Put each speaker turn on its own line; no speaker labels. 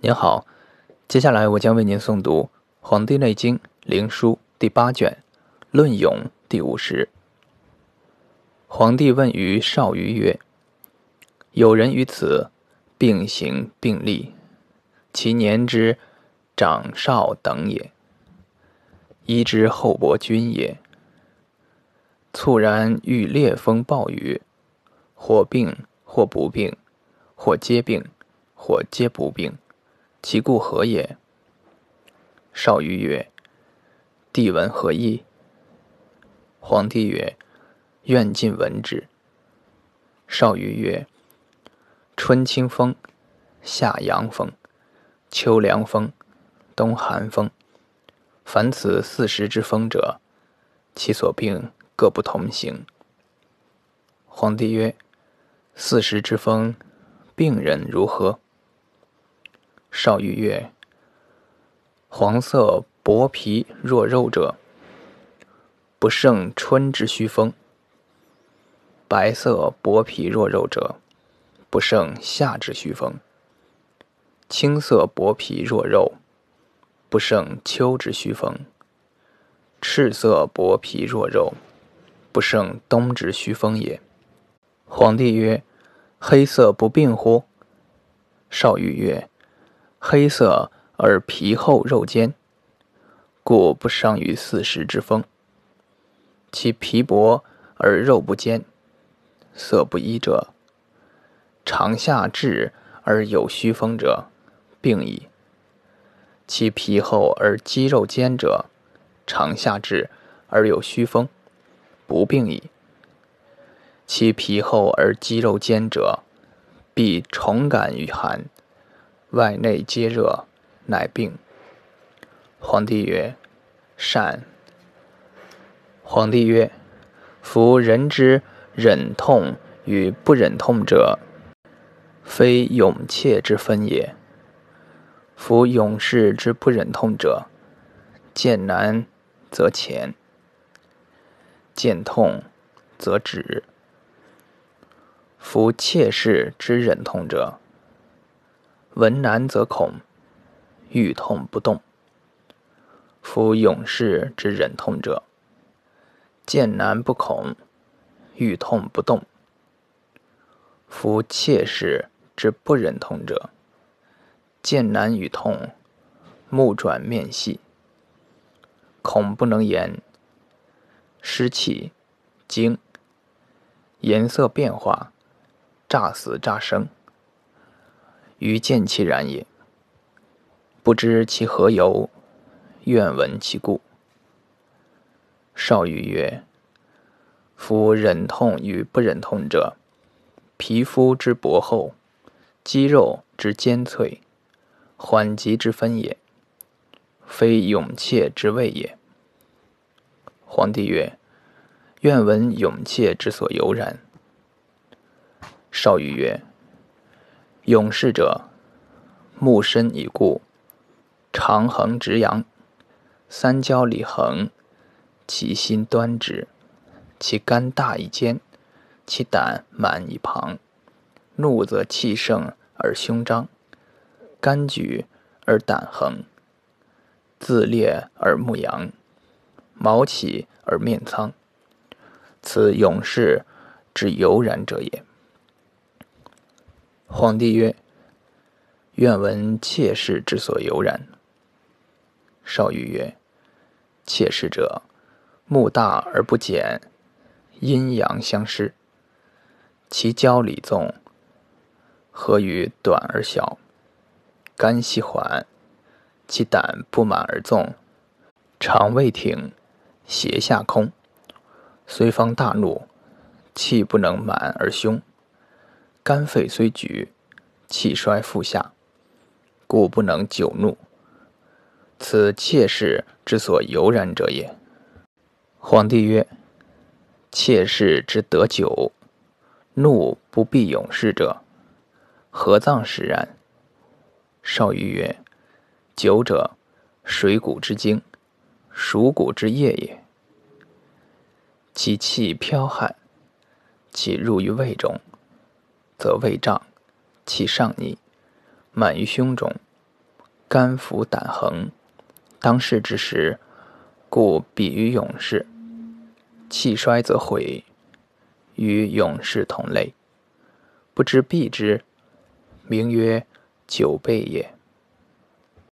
您好，接下来我将为您诵读《黄帝内经·灵枢》第八卷《论勇》第五十。皇帝问于少于曰：“有人于此，并行并立，其年之长少等也。一之厚薄均也。猝然遇烈风暴雨，或病或不病，或皆病，或皆不病。”其故何也？少于曰：“帝闻何意？”皇帝曰：“愿尽闻之。”少于曰：“春清风，夏阳风，秋凉风，冬寒风。凡此四时之风者，其所病各不同行。”皇帝曰：“四时之风，病人如何？”少虞曰：“黄色薄皮若肉者，不胜春之虚风；白色薄皮若肉者，不胜夏之虚风；青色薄皮若肉，不胜秋之虚风；赤色薄皮若肉，不胜冬之虚风也。”皇帝曰：“黑色不病乎？”少虞曰：黑色而皮厚肉坚，故不伤于四时之风。其皮薄而肉不坚，色不一者，长夏至而有虚风者，病矣。其皮厚而肌肉坚者，长夏至而有虚风，不病矣。其皮厚而肌肉坚者，必重感于寒。外内皆热，乃病。皇帝曰：“善。”皇帝曰：“夫人之忍痛与不忍痛者，非勇怯之分也。夫勇士之不忍痛者，见难则前，见痛则止。夫怯士之忍痛者，”闻难则恐，欲痛不动。夫勇士之忍痛者，见难不恐，欲痛不动。夫怯士之不忍痛者，见难与痛，目转面细，恐不能言，失气惊，颜色变化，乍死乍生。于见其然也，不知其何由，愿闻其故。少虞曰：“夫忍痛与不忍痛者，皮肤之薄厚，肌肉之坚脆，缓急之分也，非勇怯之谓也。”皇帝曰：“愿闻勇怯之所由然。”少虞曰：勇士者，木身以固，长横直扬，三焦里横，其心端直，其肝大以坚，其胆满以庞。怒则气盛而胸张，肝举而胆横，自裂而目扬，毛起而面苍。此勇士之悠然者也。皇帝曰：“愿闻妾室之所由然。”少虞曰：“妾室者，目大而不减，阴阳相失。其焦里纵，何于短而小，肝细缓，其胆不满而纵，肠胃挺，胁下空。虽方大怒，气不能满而凶。”肝肺虽举，气衰腹下，故不能久怒。此妾室之所由然者也。皇帝曰：“妾室之得久，怒不必勇士者，何脏使然？”少虞曰：“久者，水谷之精，属谷之液也。其气剽悍，其入于胃中。”则胃胀，气上逆，满于胸中，肝腑胆横，当世之时，故比于勇士。气衰则毁，与勇士同类。不知避之，名曰久备也。